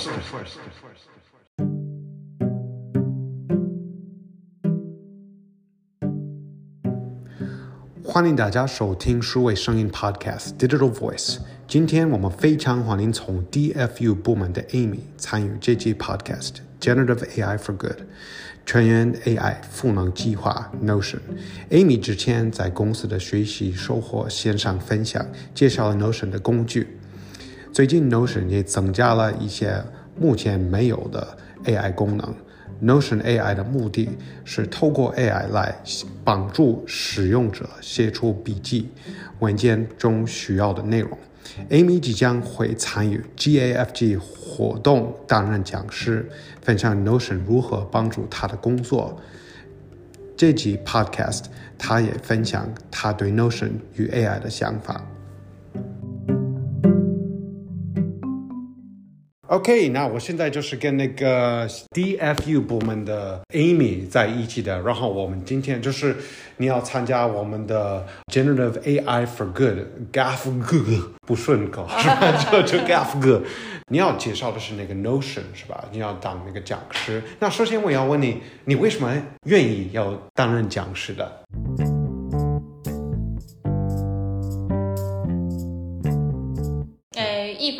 first. first. first. 欢迎大家收听数位声音 Podcast Digital Voice。今天我们非常欢迎从 DFU 部门的 Amy 参与这期 Podcast Generative AI for Good 全员 AI 赋能计划 Notion。Amy 之前在公司的学习收获线上分享，介绍了 Notion 的工具。最近 Notion 也增加了一些目前没有的 AI 功能。Notion AI 的目的是透过 AI 来帮助使用者写出笔记文件中需要的内容。Amy 即将会参与 GAFG 活动担任讲师，分享 Notion 如何帮助他的工作。这集 Podcast 他也分享他对 Notion 与 AI 的想法。OK，那我现在就是跟那个 DFU 部门的 Amy 在一起的，然后我们今天就是你要参加我们的 Generative AI for Good，GAF Good 不顺口是吧？就就 GAF Good，你要介绍的是那个 Notion 是吧？你要当那个讲师。那首先我要问你，你为什么愿意要担任讲师的？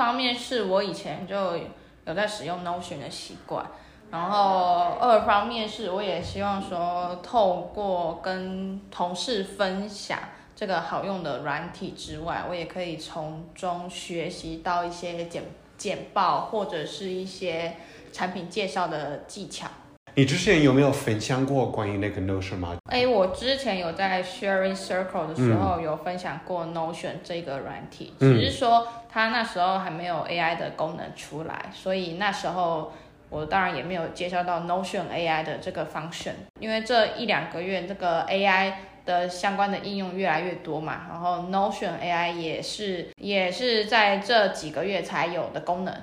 方面是我以前就有在使用 Notion 的习惯，然后二方面是我也希望说，透过跟同事分享这个好用的软体之外，我也可以从中学习到一些简简报或者是一些产品介绍的技巧。你之前有没有分享过关于那个 Notion 吗？哎，我之前有在 Sharing Circle 的时候有分享过 Notion 这个软体，只是说它那时候还没有 AI 的功能出来，所以那时候我当然也没有介绍到 Notion AI 的这个 function。因为这一两个月这个 AI 的相关的应用越来越多嘛，然后 Notion AI 也是也是在这几个月才有的功能。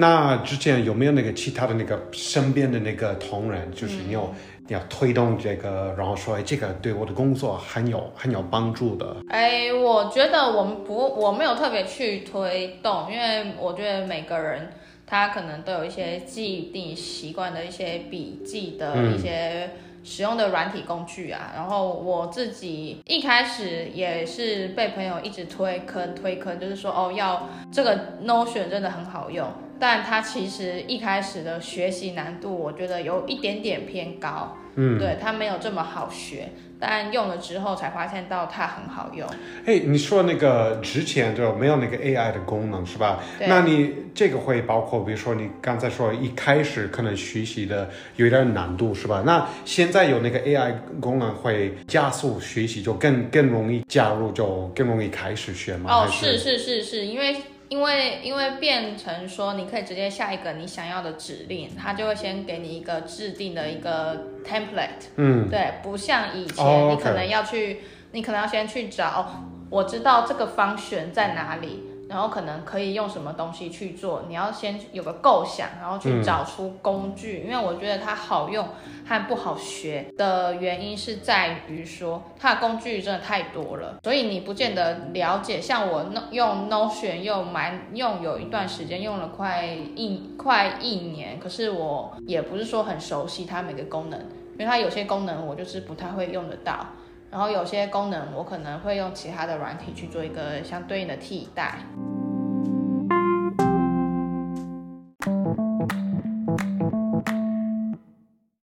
那之前有没有那个其他的那个身边的那个同仁，就是你有你要推动这个，然后说哎，这个对我的工作很有很有帮助的。哎，我觉得我们不，我没有特别去推动，因为我觉得每个人他可能都有一些既定习惯的一些笔记的一些使用的软体工具啊。然后我自己一开始也是被朋友一直推坑推坑，就是说哦，要这个 Notion 真的很好用。但它其实一开始的学习难度，我觉得有一点点偏高，嗯，对，它没有这么好学。但用了之后才发现到它很好用。哎，你说那个之前就没有那个 AI 的功能是吧？那你这个会包括，比如说你刚才说一开始可能学习的有点难度是吧？那现在有那个 AI 功能会加速学习，就更更容易加入，就更容易开始学吗？哦，是是是是，因为。因为因为变成说，你可以直接下一个你想要的指令，它就会先给你一个制定的一个 template。嗯，对，不像以前，你可能要去，你可能要先去找，我知道这个方选在哪里。然后可能可以用什么东西去做？你要先有个构想，然后去找出工具。因为我觉得它好用和不好学的原因是在于说它的工具真的太多了，所以你不见得了解。像我用 Notion 用蛮用有一段时间，用了快一快一年，可是我也不是说很熟悉它每个功能，因为它有些功能我就是不太会用得到。然后有些功能我可能会用其他的软体去做一个相对应的替代。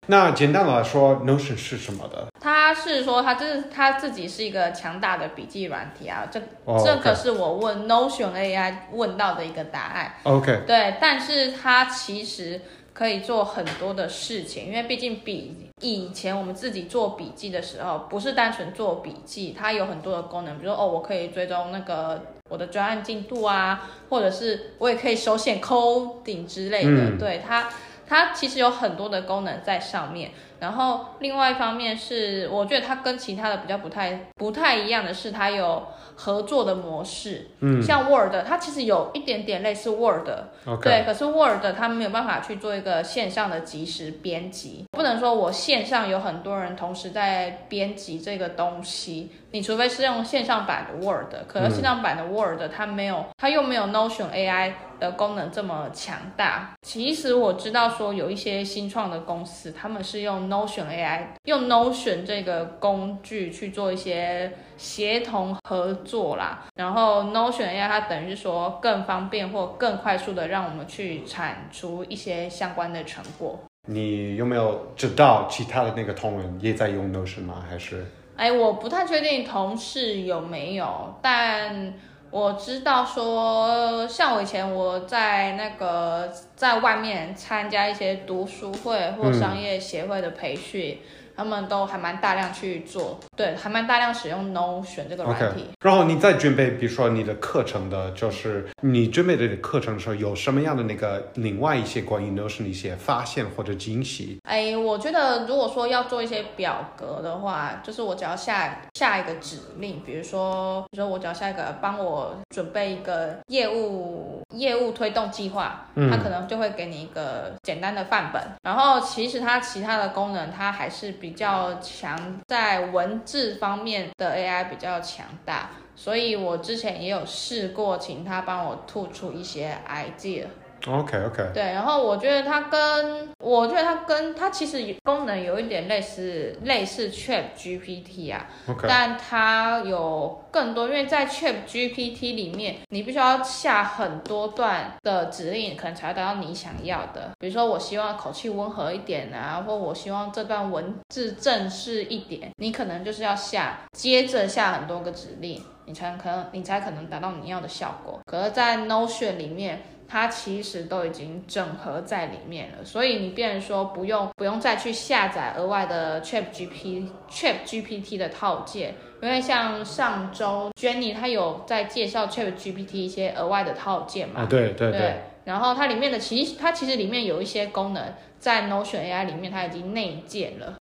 那简单来说，Notion 是什么的？他是说他就是他自己是一个强大的笔记软体啊，这这可是我问 Notion AI 问到的一个答案。OK，对，但是它其实可以做很多的事情，因为毕竟比。以前我们自己做笔记的时候，不是单纯做笔记，它有很多的功能，比如说哦，我可以追踪那个我的专案进度啊，或者是我也可以手写 coding 之类的。对它，它其实有很多的功能在上面。然后另外一方面是，我觉得它跟其他的比较不太不太一样的是，它有合作的模式。嗯，像 Word，它其实有一点点类似 Word。对，可是 Word 它没有办法去做一个线上的即时编辑，不能说我线上有很多人同时在编辑这个东西。你除非是用线上版的 Word，可能线上版的 Word 它没有，它又没有 Notion AI 的功能这么强大。其实我知道说有一些新创的公司，他们是用 Notion AI，用 Notion 这个工具去做一些协同合作啦。然后 Notion AI 它等于是说更方便或更快速的让我们去产出一些相关的成果。你有没有知道其他的那个同仁也在用 Notion 吗？还是？哎，我不太确定同事有没有，但我知道说，像我以前我在那个在外面参加一些读书会或商业协会的培训。他们都还蛮大量去做，对，还蛮大量使用 Notion 这个软体。然后你在准备，比如说你的课程的，就是你准备这个课程的时候，有什么样的那个另外一些关于 Notion 的一些发现或者惊喜？哎，我觉得如果说要做一些表格的话，就是我只要下下一个指令，比如说，比如说我只要下一个帮我准备一个业务业务推动计划，它可能就会给你一个简单的范本。然后其实它其他的功能，它还是比比较强，在文字方面的 AI 比较强大，所以我之前也有试过，请他帮我吐出一些 idea。OK OK，对，然后我觉得它跟我觉得它跟它其实功能有一点类似，类似 Chat GPT 啊，OK，但它有更多，因为在 Chat GPT 里面，你必须要下很多段的指令，可能才会达到你想要的。比如说，我希望口气温和一点啊，或我希望这段文字正式一点，你可能就是要下接着下很多个指令，你才可能你才可能达到你要的效果。可是，在 Notion 里面。它其实都已经整合在里面了，所以你变成说不用不用再去下载额外的 Chat GPT Chat GPT 的套件，因为像上周 Jenny 她有在介绍 Chat GPT 一些额外的套件嘛？啊，对对对。然后它里面的其实它其实里面有一些功能在 Notion AI 里面它已经内建了。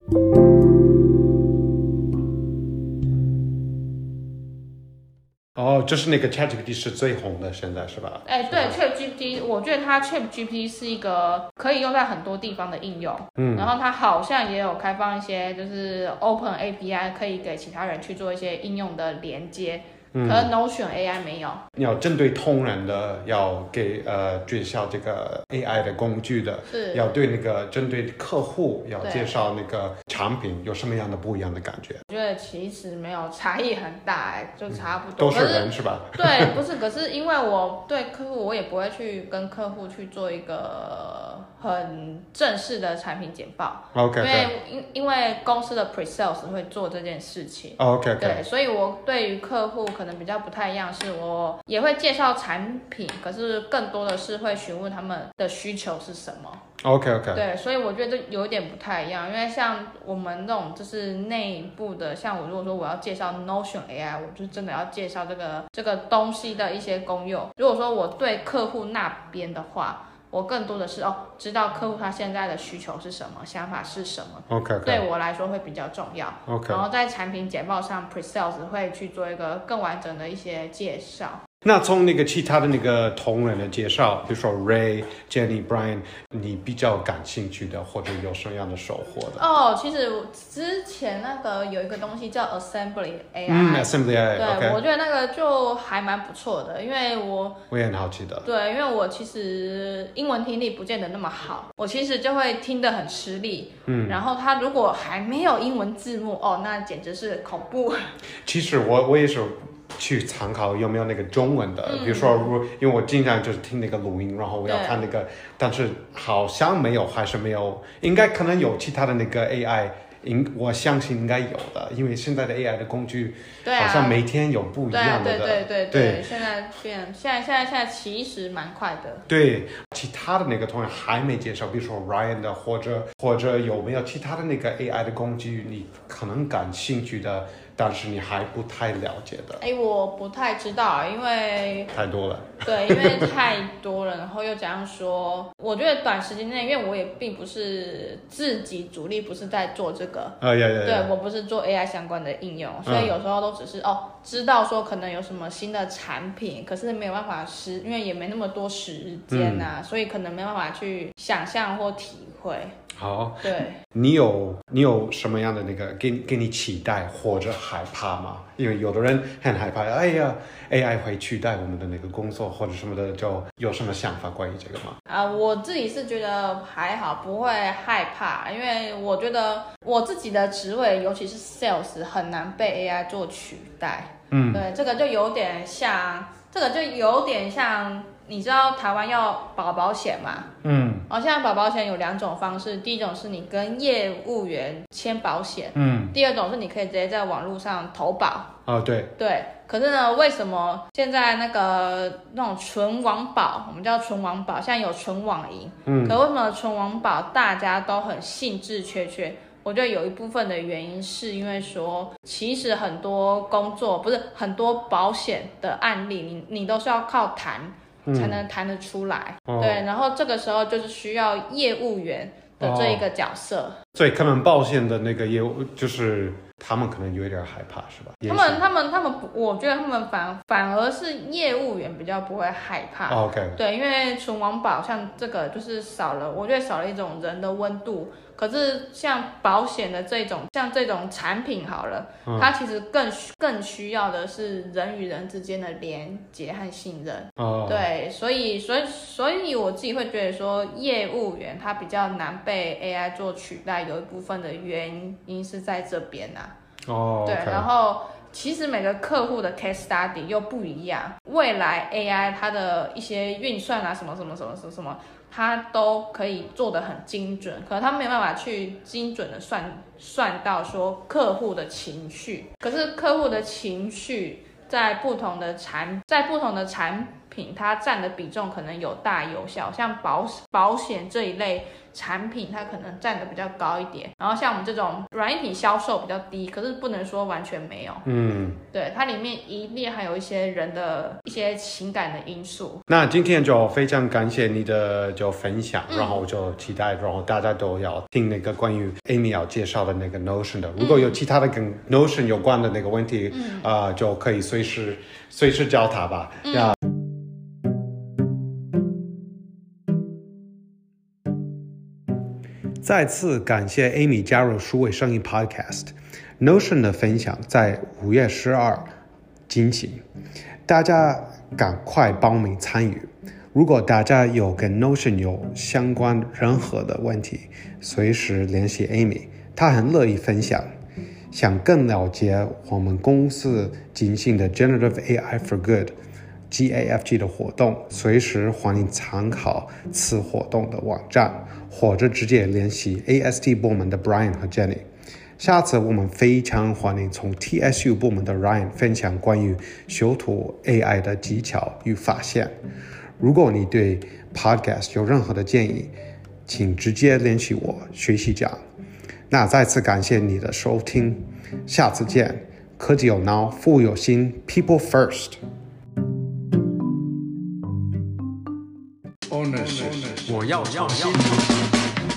哦，就是那个 ChatGPT 是最红的，现在是吧？哎，对，ChatGPT，我觉得它 ChatGPT 是一个可以用在很多地方的应用。嗯，然后它好像也有开放一些，就是 Open API，可以给其他人去做一些应用的连接。可能 Notion AI 没有。要针对通人的，要给呃介绍这个 AI 的工具的，是要对那个针对客户要介绍那个产品，有什么样的不一样的感觉？我觉得其实没有差异很大，哎，就差不多。都是人是吧？对，不是，可是因为我对客户，我也不会去跟客户去做一个很正式的产品简报。OK。因为因因为公司的 Pre Sales 会做这件事情。OK。对，所以我对于客户可。能比较不太一样，是我也会介绍产品，可是更多的是会询问他们的需求是什么。OK OK。对，所以我觉得这有点不太一样，因为像我们这种就是内部的，像我如果说我要介绍 Notion AI，我就真的要介绍这个这个东西的一些功用。如果说我对客户那边的话。我更多的是哦，知道客户他现在的需求是什么，想法是什么。OK，对我来说会比较重要。OK，然后在产品简报上，Pre-sales 会去做一个更完整的一些介绍。那从那个其他的那个同仁的介绍，比如说 Ray、Jenny、Brian，你比较感兴趣的或者有什么样的收获的？哦，其实之前那个有一个东西叫 Assembly AI，嗯，Assembly AI，对，我觉得那个就还蛮不错的，因为我我也很好奇的。对，因为我其实英文听力不见得那么好，我其实就会听得很吃力。嗯，然后他如果还没有英文字幕，哦，那简直是恐怖。其实我我也是。去参考有没有那个中文的，比如说，如因为我经常就是听那个录音，然后我要看那个，但是好像没有，还是没有，应该可能有其他的那个 AI，应我相信应该有的，因为现在的 AI 的工具，好像每天有不一样的，对对对对，现在变，现在现在现在其实蛮快的。对，其他的那个同学还没介绍，比如说 Ryan 的，或者或者有没有其他的那个 AI 的工具，你可能感兴趣的？但是你还不太了解的。哎，我不太知道，因为太多了。对，因为太多了，然后又这样说，我觉得短时间内，因为我也并不是自己主力，不是在做这个。啊呀呀！对我不是做 AI 相关的应用，所以有时候都只是哦，知道说可能有什么新的产品，可是没有办法实，因为也没那么多时间呐，所以可能没办法去想象或体会。好，对，你有你有什么样的那个给给你期待或者害怕吗？因为有的人很害怕，哎呀，AI 会取代我们的那个工作或者什么的，就有什么想法关于这个吗？啊，我自己是觉得还好，不会害怕，因为我觉得我自己的职位，尤其是 sales，很难被 AI 做取代。嗯，对，这个就有点像，这个就有点像。你知道台湾要保保险吗？嗯，哦，现在保保险有两种方式，第一种是你跟业务员签保险，嗯，第二种是你可以直接在网络上投保。哦，对，对。可是呢，为什么现在那个那种纯网保，我们叫纯网保，现在有纯网银，嗯，可为什么纯网保大家都很兴致缺缺？我觉得有一部分的原因是因为说，其实很多工作不是很多保险的案例，你你都是要靠谈。才能谈得出来，对，然后这个时候就是需要业务员的这一个角色。所以可能保险的那个业务就是他们可能有一点害怕，是吧？他们他们他们，我觉得他们反反而是业务员比较不会害怕。OK，对，因为存网保像这个就是少了，我觉得少了一种人的温度。可是像保险的这种，像这种产品好了，它其实更更需要的是人与人之间的连接和信任。哦，对，所以所以所以我自己会觉得说，业务员他比较难被 AI 做取代，有一部分的原因是在这边呐。哦，对，然后其实每个客户的 case study 又不一样，未来 AI 它的一些运算啊，什么什么什么什么什么。他都可以做得很精准，可能他没有办法去精准的算算到说客户的情绪，可是客户的情绪在不同的产在不同的产品，它占的比重可能有大有小，像保保险这一类。产品它可能占的比较高一点，然后像我们这种软体销售比较低，可是不能说完全没有。嗯，对，它里面一定还有一些人的一些情感的因素。那今天就非常感谢你的就分享，然后就期待，然后大家都要听那个关于 Amy 要介绍的那个 Notion 的。如果有其他的跟 Notion 有关的那个问题，啊，就可以随时随时教他吧。再次感谢 Amy 加入数位生意 Podcast Notion 的分享，在五月十二进行，大家赶快报名参与。如果大家有跟 Notion 有相关任何的问题，随时联系 Amy，她很乐意分享。想更了解我们公司进行的 Generative AI for Good GAFG 的活动，随时欢迎参考此活动的网站。或者直接联系 AST 部门的 Brian 和 Jenny。下次我们非常欢迎从 TSU 部门的 Ryan 分享关于修图 AI 的技巧与发现。如果你对 Podcast 有任何的建议，请直接联系我学习讲。那再次感谢你的收听，下次见。科技有脑，服务有心，People First。我要要要。